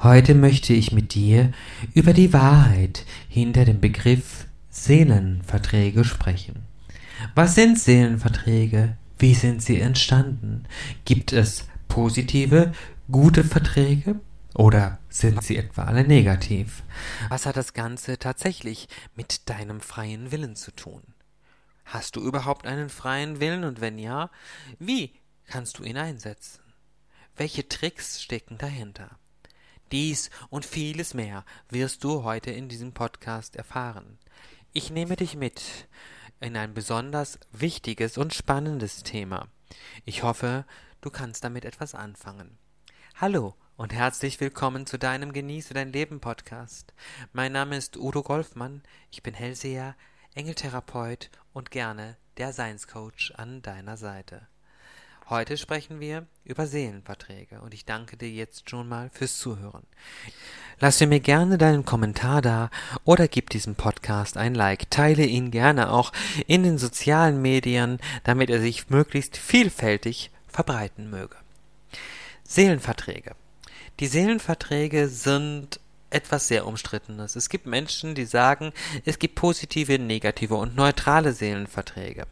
Heute möchte ich mit dir über die Wahrheit hinter dem Begriff Seelenverträge sprechen. Was sind Seelenverträge? Wie sind sie entstanden? Gibt es positive, gute Verträge? Oder sind sie etwa alle negativ? Was hat das Ganze tatsächlich mit deinem freien Willen zu tun? Hast du überhaupt einen freien Willen und wenn ja, wie kannst du ihn einsetzen? Welche Tricks stecken dahinter? Dies und vieles mehr wirst du heute in diesem Podcast erfahren. Ich nehme dich mit in ein besonders wichtiges und spannendes Thema. Ich hoffe, du kannst damit etwas anfangen. Hallo und herzlich willkommen zu deinem Genieße dein Leben Podcast. Mein Name ist Udo Golfmann, ich bin Hellseher, Engeltherapeut und gerne der Seinscoach an deiner Seite. Heute sprechen wir über Seelenverträge und ich danke dir jetzt schon mal fürs Zuhören. Lass dir mir gerne deinen Kommentar da oder gib diesem Podcast ein Like. Teile ihn gerne auch in den sozialen Medien, damit er sich möglichst vielfältig verbreiten möge. Seelenverträge. Die Seelenverträge sind etwas sehr Umstrittenes. Es gibt Menschen, die sagen, es gibt positive, negative und neutrale Seelenverträge.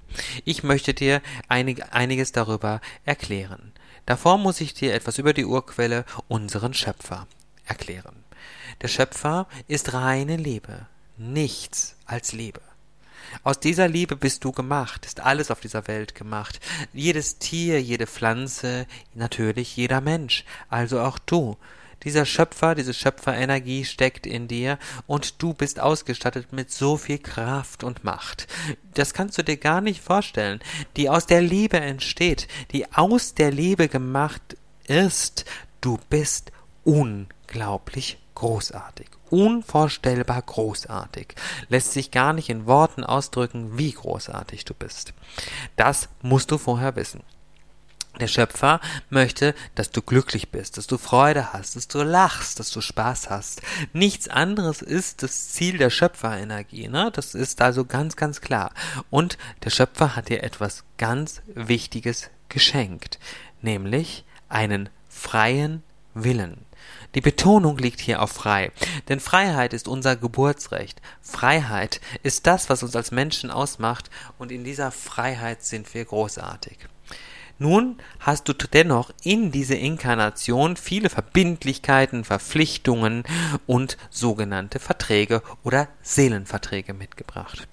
Ich möchte dir einig, einiges darüber erklären. Davor muss ich dir etwas über die Urquelle, unseren Schöpfer, erklären. Der Schöpfer ist reine Liebe, nichts als Liebe. Aus dieser Liebe bist du gemacht, ist alles auf dieser Welt gemacht. Jedes Tier, jede Pflanze, natürlich jeder Mensch, also auch du. Dieser Schöpfer, diese Schöpferenergie steckt in dir und du bist ausgestattet mit so viel Kraft und Macht. Das kannst du dir gar nicht vorstellen, die aus der Liebe entsteht, die aus der Liebe gemacht ist. Du bist unglaublich großartig. Unvorstellbar großartig. Lässt sich gar nicht in Worten ausdrücken, wie großartig du bist. Das musst du vorher wissen. Der Schöpfer möchte, dass du glücklich bist, dass du Freude hast, dass du lachst, dass du Spaß hast. Nichts anderes ist das Ziel der Schöpferenergie, ne? Das ist also ganz, ganz klar. Und der Schöpfer hat dir etwas ganz Wichtiges geschenkt, nämlich einen freien Willen. Die Betonung liegt hier auf frei, denn Freiheit ist unser Geburtsrecht. Freiheit ist das, was uns als Menschen ausmacht, und in dieser Freiheit sind wir großartig. Nun hast du dennoch in diese Inkarnation viele Verbindlichkeiten, Verpflichtungen und sogenannte Verträge oder Seelenverträge mitgebracht.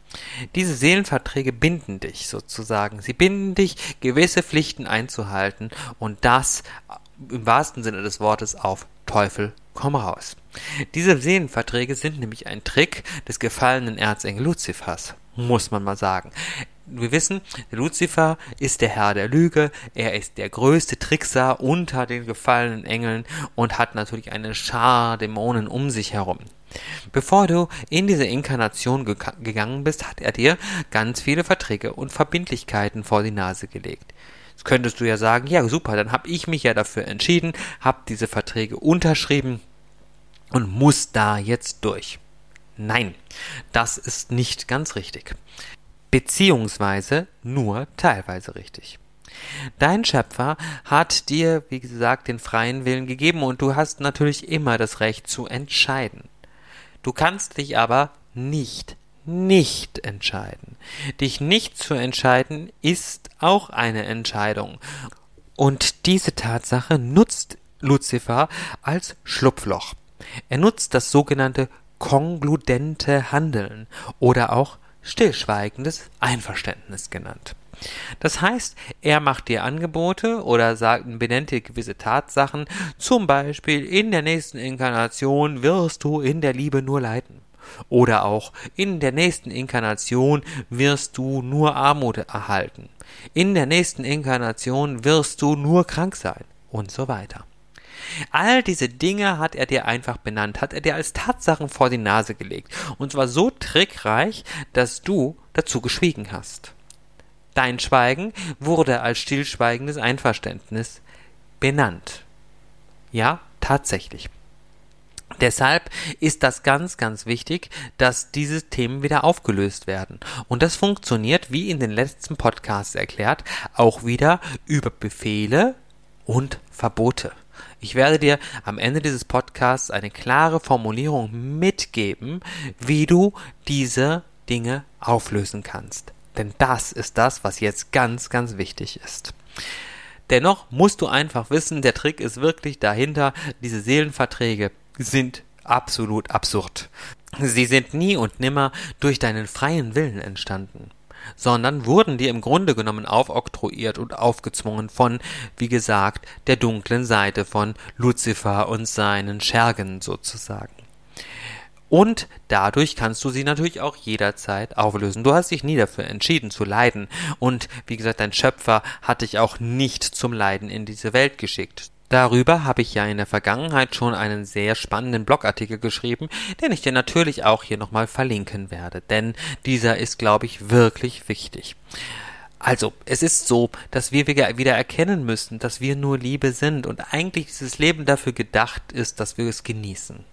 Diese Seelenverträge binden dich sozusagen. Sie binden dich, gewisse Pflichten einzuhalten und das im wahrsten Sinne des Wortes auf Teufel komm raus. Diese Seelenverträge sind nämlich ein Trick des gefallenen Erzengel Luzifers, muss man mal sagen wir wissen, Luzifer ist der Herr der Lüge, er ist der größte Trickser unter den gefallenen Engeln und hat natürlich eine Schar Dämonen um sich herum. Bevor du in diese Inkarnation ge gegangen bist, hat er dir ganz viele Verträge und Verbindlichkeiten vor die Nase gelegt. Jetzt könntest du ja sagen, ja super, dann habe ich mich ja dafür entschieden, habe diese Verträge unterschrieben und muss da jetzt durch. Nein, das ist nicht ganz richtig beziehungsweise nur teilweise richtig. Dein Schöpfer hat dir, wie gesagt, den freien Willen gegeben und du hast natürlich immer das Recht zu entscheiden. Du kannst dich aber nicht, nicht entscheiden. Dich nicht zu entscheiden ist auch eine Entscheidung. Und diese Tatsache nutzt Luzifer als Schlupfloch. Er nutzt das sogenannte kongludente Handeln oder auch stillschweigendes Einverständnis genannt. Das heißt, er macht dir Angebote oder sagt, benennt dir gewisse Tatsachen, zum Beispiel in der nächsten Inkarnation wirst du in der Liebe nur leiden. Oder auch in der nächsten Inkarnation wirst du nur Armut erhalten. In der nächsten Inkarnation wirst du nur krank sein und so weiter. All diese Dinge hat er dir einfach benannt, hat er dir als Tatsachen vor die Nase gelegt. Und zwar so trickreich, dass du dazu geschwiegen hast. Dein Schweigen wurde als stillschweigendes Einverständnis benannt. Ja, tatsächlich. Deshalb ist das ganz, ganz wichtig, dass diese Themen wieder aufgelöst werden. Und das funktioniert, wie in den letzten Podcasts erklärt, auch wieder über Befehle und Verbote. Ich werde dir am Ende dieses Podcasts eine klare Formulierung mitgeben, wie du diese Dinge auflösen kannst. Denn das ist das, was jetzt ganz, ganz wichtig ist. Dennoch musst du einfach wissen, der Trick ist wirklich dahinter, diese Seelenverträge sind absolut absurd. Sie sind nie und nimmer durch deinen freien Willen entstanden sondern wurden dir im Grunde genommen aufoktroyiert und aufgezwungen von, wie gesagt, der dunklen Seite von Luzifer und seinen Schergen sozusagen. Und dadurch kannst du sie natürlich auch jederzeit auflösen. Du hast dich nie dafür entschieden zu leiden. Und wie gesagt, dein Schöpfer hat dich auch nicht zum Leiden in diese Welt geschickt. Darüber habe ich ja in der Vergangenheit schon einen sehr spannenden Blogartikel geschrieben, den ich dir natürlich auch hier nochmal verlinken werde, denn dieser ist, glaube ich, wirklich wichtig. Also, es ist so, dass wir wieder erkennen müssen, dass wir nur Liebe sind und eigentlich dieses Leben dafür gedacht ist, dass wir es genießen.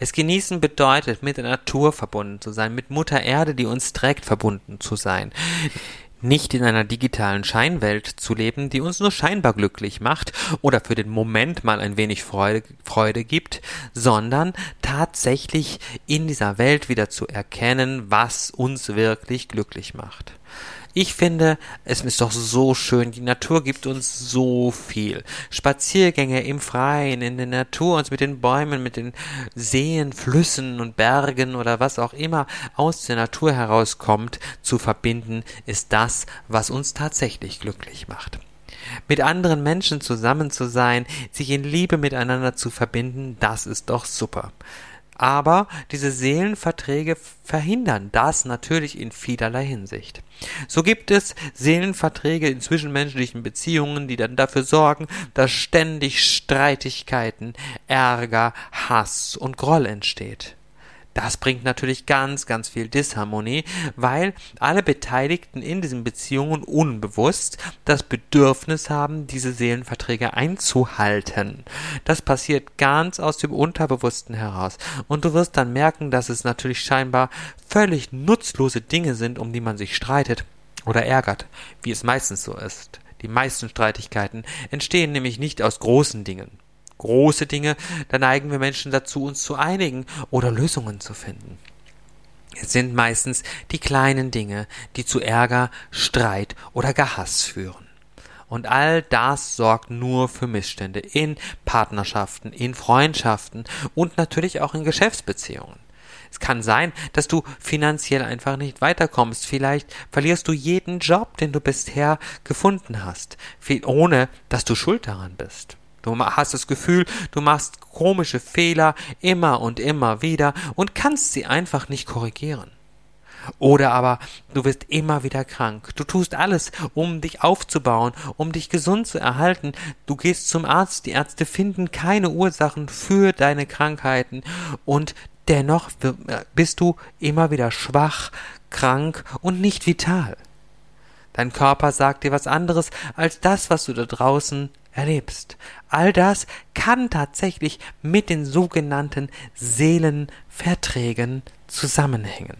Es genießen bedeutet, mit der Natur verbunden zu sein, mit Mutter Erde, die uns trägt, verbunden zu sein nicht in einer digitalen Scheinwelt zu leben, die uns nur scheinbar glücklich macht oder für den Moment mal ein wenig Freude, Freude gibt, sondern tatsächlich in dieser Welt wieder zu erkennen, was uns wirklich glücklich macht. Ich finde, es ist doch so schön. Die Natur gibt uns so viel. Spaziergänge im Freien, in der Natur, uns mit den Bäumen, mit den Seen, Flüssen und Bergen oder was auch immer aus der Natur herauskommt, zu verbinden, ist das, was uns tatsächlich glücklich macht. Mit anderen Menschen zusammen zu sein, sich in Liebe miteinander zu verbinden, das ist doch super. Aber diese Seelenverträge verhindern das natürlich in vielerlei Hinsicht. So gibt es Seelenverträge in zwischenmenschlichen Beziehungen, die dann dafür sorgen, dass ständig Streitigkeiten, Ärger, Hass und Groll entsteht. Das bringt natürlich ganz, ganz viel Disharmonie, weil alle Beteiligten in diesen Beziehungen unbewusst das Bedürfnis haben, diese Seelenverträge einzuhalten. Das passiert ganz aus dem Unterbewussten heraus. Und du wirst dann merken, dass es natürlich scheinbar völlig nutzlose Dinge sind, um die man sich streitet oder ärgert, wie es meistens so ist. Die meisten Streitigkeiten entstehen nämlich nicht aus großen Dingen große Dinge, da neigen wir Menschen dazu, uns zu einigen oder Lösungen zu finden. Es sind meistens die kleinen Dinge, die zu Ärger, Streit oder gar Hass führen. Und all das sorgt nur für Missstände in Partnerschaften, in Freundschaften und natürlich auch in Geschäftsbeziehungen. Es kann sein, dass du finanziell einfach nicht weiterkommst. Vielleicht verlierst du jeden Job, den du bisher gefunden hast, ohne dass du schuld daran bist. Du hast das Gefühl, du machst komische Fehler immer und immer wieder und kannst sie einfach nicht korrigieren. Oder aber du wirst immer wieder krank. Du tust alles, um dich aufzubauen, um dich gesund zu erhalten. Du gehst zum Arzt, die Ärzte finden keine Ursachen für deine Krankheiten und dennoch bist du immer wieder schwach, krank und nicht vital. Dein Körper sagt dir was anderes als das, was du da draußen erlebst. All das kann tatsächlich mit den sogenannten Seelenverträgen zusammenhängen.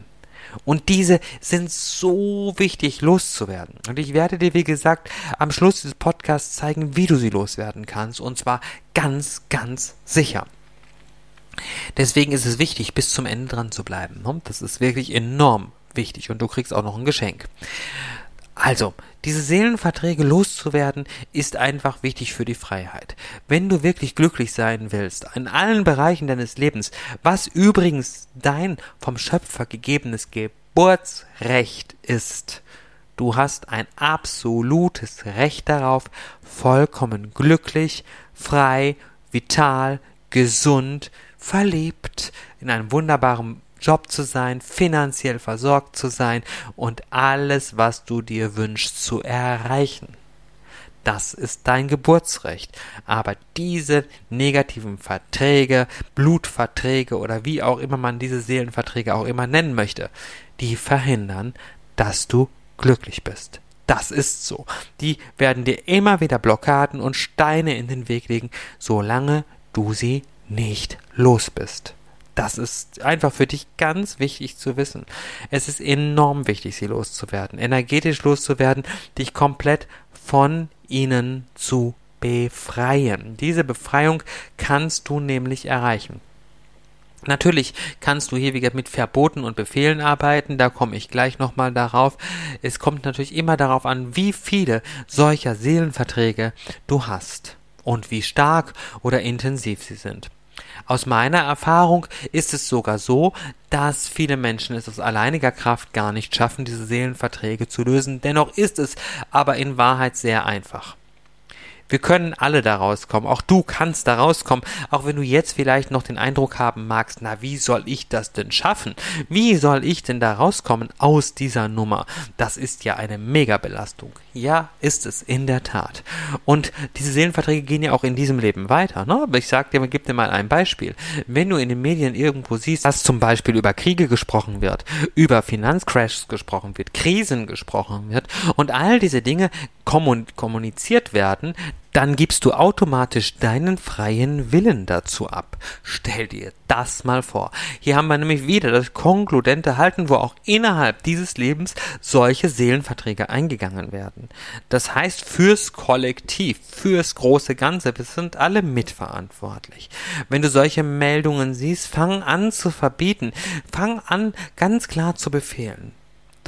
Und diese sind so wichtig loszuwerden. Und ich werde dir, wie gesagt, am Schluss des Podcasts zeigen, wie du sie loswerden kannst. Und zwar ganz, ganz sicher. Deswegen ist es wichtig, bis zum Ende dran zu bleiben. Das ist wirklich enorm wichtig. Und du kriegst auch noch ein Geschenk. Also, diese Seelenverträge loszuwerden, ist einfach wichtig für die Freiheit. Wenn du wirklich glücklich sein willst, in allen Bereichen deines Lebens, was übrigens dein vom Schöpfer gegebenes Geburtsrecht ist, du hast ein absolutes Recht darauf, vollkommen glücklich, frei, vital, gesund, verliebt, in einem wunderbaren Job zu sein, finanziell versorgt zu sein und alles, was du dir wünschst, zu erreichen. Das ist dein Geburtsrecht. Aber diese negativen Verträge, Blutverträge oder wie auch immer man diese Seelenverträge auch immer nennen möchte, die verhindern, dass du glücklich bist. Das ist so. Die werden dir immer wieder Blockaden und Steine in den Weg legen, solange du sie nicht los bist. Das ist einfach für dich ganz wichtig zu wissen. Es ist enorm wichtig, sie loszuwerden, energetisch loszuwerden, dich komplett von ihnen zu befreien. Diese Befreiung kannst du nämlich erreichen. Natürlich kannst du hier wieder mit Verboten und Befehlen arbeiten, da komme ich gleich nochmal darauf. Es kommt natürlich immer darauf an, wie viele solcher Seelenverträge du hast und wie stark oder intensiv sie sind. Aus meiner Erfahrung ist es sogar so, dass viele Menschen es aus alleiniger Kraft gar nicht schaffen, diese Seelenverträge zu lösen. Dennoch ist es aber in Wahrheit sehr einfach. Wir können alle da rauskommen. Auch du kannst da rauskommen. Auch wenn du jetzt vielleicht noch den Eindruck haben magst, na, wie soll ich das denn schaffen? Wie soll ich denn da rauskommen aus dieser Nummer? Das ist ja eine Megabelastung. Ja, ist es, in der Tat. Und diese Seelenverträge gehen ja auch in diesem Leben weiter. Ne? Aber ich sag dir, gib dir mal ein Beispiel. Wenn du in den Medien irgendwo siehst, dass zum Beispiel über Kriege gesprochen wird, über Finanzcrashs gesprochen wird, Krisen gesprochen wird und all diese Dinge kommuniziert werden, dann gibst du automatisch deinen freien Willen dazu ab. Stell dir das mal vor. Hier haben wir nämlich wieder das konkludente Halten, wo auch innerhalb dieses Lebens solche Seelenverträge eingegangen werden. Das heißt, fürs Kollektiv, fürs große Ganze, wir sind alle mitverantwortlich. Wenn du solche Meldungen siehst, fang an zu verbieten, fang an ganz klar zu befehlen.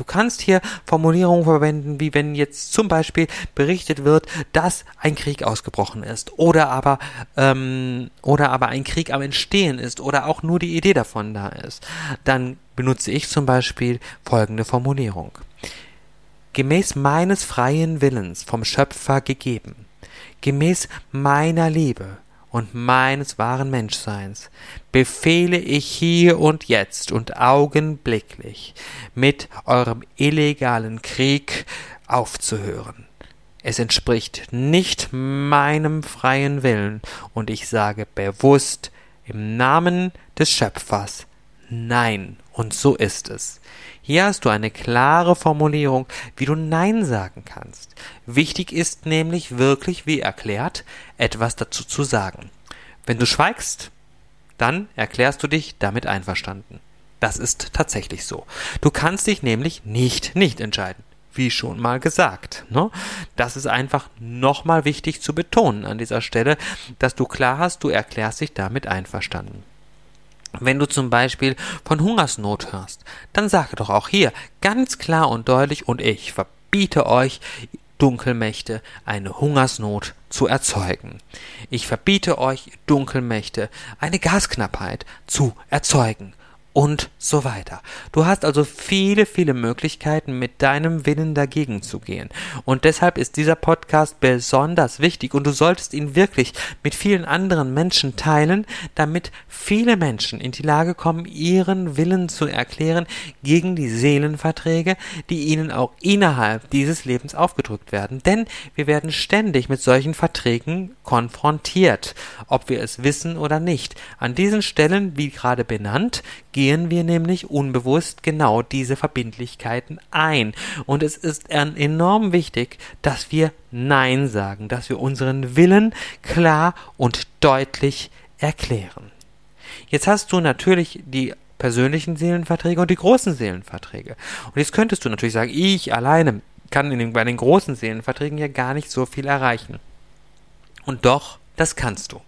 Du kannst hier Formulierungen verwenden, wie wenn jetzt zum Beispiel berichtet wird, dass ein Krieg ausgebrochen ist oder aber ähm, oder aber ein Krieg am Entstehen ist oder auch nur die Idee davon da ist. Dann benutze ich zum Beispiel folgende Formulierung: Gemäß meines freien Willens vom Schöpfer gegeben, gemäß meiner Liebe und meines wahren Menschseins befehle ich hier und jetzt und augenblicklich mit eurem illegalen Krieg aufzuhören. Es entspricht nicht meinem freien Willen, und ich sage bewusst im Namen des Schöpfers Nein, und so ist es. Hier hast du eine klare Formulierung, wie du Nein sagen kannst. Wichtig ist nämlich wirklich, wie erklärt, etwas dazu zu sagen. Wenn du schweigst, dann erklärst du dich damit einverstanden. Das ist tatsächlich so. Du kannst dich nämlich nicht nicht entscheiden. Wie schon mal gesagt. Ne? Das ist einfach nochmal wichtig zu betonen an dieser Stelle, dass du klar hast, du erklärst dich damit einverstanden. Wenn du zum Beispiel von Hungersnot hörst, dann sage doch auch hier ganz klar und deutlich und ich verbiete euch, Dunkelmächte eine Hungersnot zu erzeugen. Ich verbiete euch, Dunkelmächte, eine Gasknappheit zu erzeugen und so weiter. Du hast also viele, viele Möglichkeiten, mit deinem Willen dagegen zu gehen. Und deshalb ist dieser Podcast besonders wichtig und du solltest ihn wirklich mit vielen anderen Menschen teilen, damit viele Menschen in die Lage kommen, ihren Willen zu erklären gegen die Seelenverträge, die ihnen auch innerhalb dieses Lebens aufgedrückt werden. Denn wir werden ständig mit solchen Verträgen konfrontiert, ob wir es wissen oder nicht. An diesen Stellen, wie gerade benannt, gehen wir nämlich unbewusst genau diese Verbindlichkeiten ein. Und es ist enorm wichtig, dass wir Nein sagen, dass wir unseren Willen klar und deutlich erklären. Jetzt hast du natürlich die persönlichen Seelenverträge und die großen Seelenverträge. Und jetzt könntest du natürlich sagen, ich alleine kann den, bei den großen Seelenverträgen ja gar nicht so viel erreichen. Und doch, das kannst du.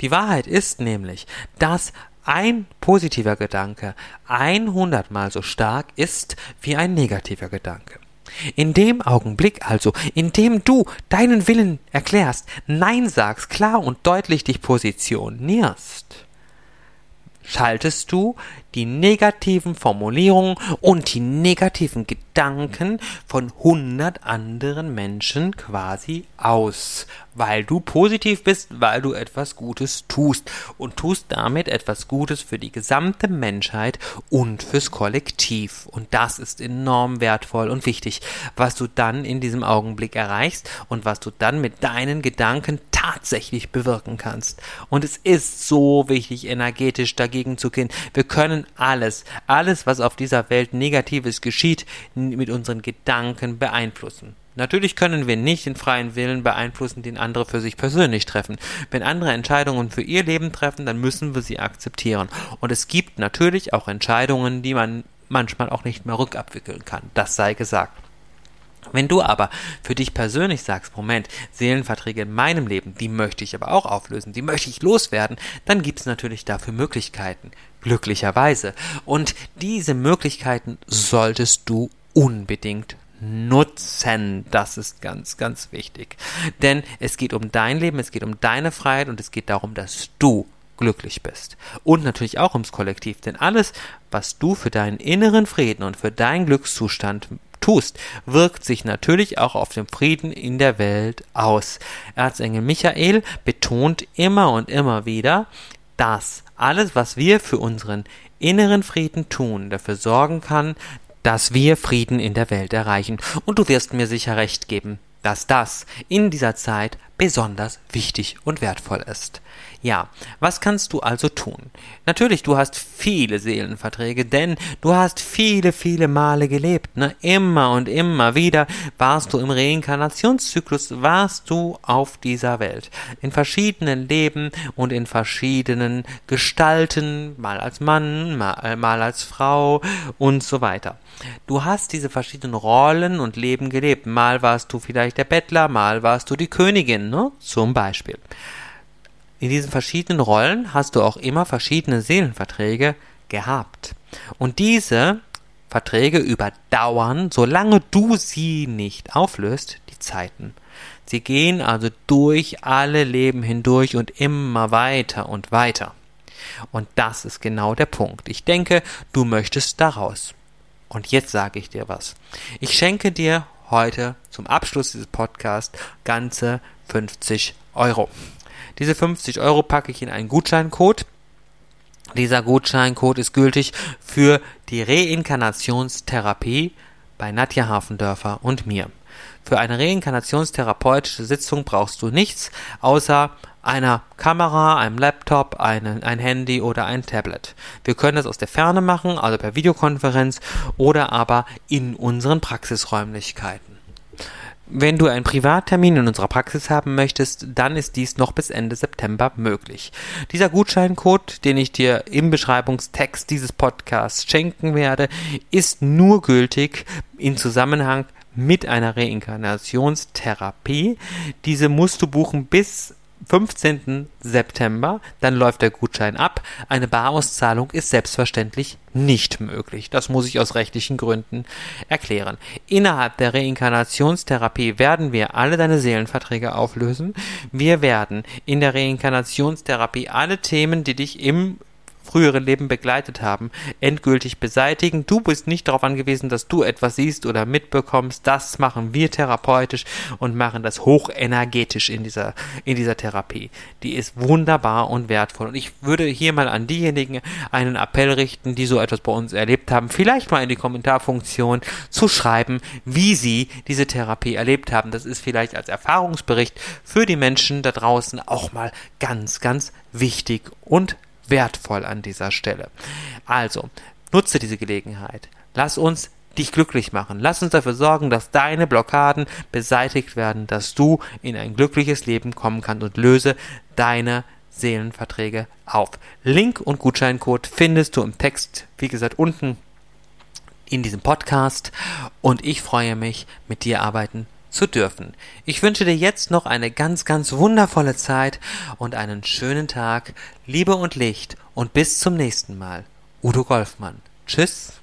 Die Wahrheit ist nämlich, dass ein positiver Gedanke 100 mal so stark ist wie ein negativer Gedanke. In dem Augenblick also, in dem du deinen Willen erklärst, Nein sagst, klar und deutlich dich positionierst, schaltest du die negativen Formulierungen und die negativen Gedanken von hundert anderen Menschen quasi aus, weil du positiv bist, weil du etwas Gutes tust und tust damit etwas Gutes für die gesamte Menschheit und fürs Kollektiv. Und das ist enorm wertvoll und wichtig, was du dann in diesem Augenblick erreichst und was du dann mit deinen Gedanken tatsächlich bewirken kannst. Und es ist so wichtig, energetisch dagegen zu gehen. Wir können alles, alles, was auf dieser Welt Negatives geschieht, mit unseren Gedanken beeinflussen. Natürlich können wir nicht den freien Willen beeinflussen, den andere für sich persönlich treffen. Wenn andere Entscheidungen für ihr Leben treffen, dann müssen wir sie akzeptieren. Und es gibt natürlich auch Entscheidungen, die man manchmal auch nicht mehr rückabwickeln kann. Das sei gesagt. Wenn du aber für dich persönlich sagst, Moment, Seelenverträge in meinem Leben, die möchte ich aber auch auflösen, die möchte ich loswerden, dann gibt es natürlich dafür Möglichkeiten, glücklicherweise. Und diese Möglichkeiten solltest du unbedingt nutzen. Das ist ganz, ganz wichtig. Denn es geht um dein Leben, es geht um deine Freiheit und es geht darum, dass du glücklich bist. Und natürlich auch ums Kollektiv, denn alles, was du für deinen inneren Frieden und für deinen Glückszustand tust, wirkt sich natürlich auch auf den Frieden in der Welt aus. Erzengel Michael betont immer und immer wieder, dass alles, was wir für unseren inneren Frieden tun, dafür sorgen kann, dass wir Frieden in der Welt erreichen. Und du wirst mir sicher recht geben, dass das in dieser Zeit besonders wichtig und wertvoll ist. Ja, was kannst du also tun? Natürlich, du hast viele Seelenverträge, denn du hast viele, viele Male gelebt, ne? Immer und immer wieder warst du im Reinkarnationszyklus, warst du auf dieser Welt. In verschiedenen Leben und in verschiedenen Gestalten, mal als Mann, mal, mal als Frau und so weiter. Du hast diese verschiedenen Rollen und Leben gelebt. Mal warst du vielleicht der Bettler, mal warst du die Königin, ne? Zum Beispiel. In diesen verschiedenen Rollen hast du auch immer verschiedene Seelenverträge gehabt. Und diese Verträge überdauern, solange du sie nicht auflöst, die Zeiten. Sie gehen also durch alle Leben hindurch und immer weiter und weiter. Und das ist genau der Punkt. Ich denke, du möchtest daraus. Und jetzt sage ich dir was. Ich schenke dir heute zum Abschluss dieses Podcasts ganze 50 Euro. Diese 50 Euro packe ich in einen Gutscheincode. Dieser Gutscheincode ist gültig für die Reinkarnationstherapie bei Nadja Hafendörfer und mir. Für eine reinkarnationstherapeutische Sitzung brauchst du nichts außer einer Kamera, einem Laptop, ein, ein Handy oder ein Tablet. Wir können das aus der Ferne machen, also per Videokonferenz oder aber in unseren Praxisräumlichkeiten. Wenn du einen Privattermin in unserer Praxis haben möchtest, dann ist dies noch bis Ende September möglich. Dieser Gutscheincode, den ich dir im Beschreibungstext dieses Podcasts schenken werde, ist nur gültig in Zusammenhang mit einer Reinkarnationstherapie. Diese musst du buchen bis 15. September, dann läuft der Gutschein ab. Eine Barauszahlung ist selbstverständlich nicht möglich. Das muss ich aus rechtlichen Gründen erklären. Innerhalb der Reinkarnationstherapie werden wir alle deine Seelenverträge auflösen. Wir werden in der Reinkarnationstherapie alle Themen, die dich im frühere Leben begleitet haben, endgültig beseitigen. Du bist nicht darauf angewiesen, dass du etwas siehst oder mitbekommst. Das machen wir therapeutisch und machen das hochenergetisch in dieser, in dieser Therapie. Die ist wunderbar und wertvoll. Und ich würde hier mal an diejenigen einen Appell richten, die so etwas bei uns erlebt haben, vielleicht mal in die Kommentarfunktion zu schreiben, wie sie diese Therapie erlebt haben. Das ist vielleicht als Erfahrungsbericht für die Menschen da draußen auch mal ganz, ganz wichtig und wertvoll an dieser Stelle. Also, nutze diese Gelegenheit. Lass uns dich glücklich machen. Lass uns dafür sorgen, dass deine Blockaden beseitigt werden, dass du in ein glückliches Leben kommen kannst und löse deine Seelenverträge auf. Link und Gutscheincode findest du im Text, wie gesagt, unten in diesem Podcast und ich freue mich, mit dir arbeiten zu dürfen. Ich wünsche dir jetzt noch eine ganz, ganz wundervolle Zeit und einen schönen Tag, Liebe und Licht und bis zum nächsten Mal. Udo Golfmann. Tschüss.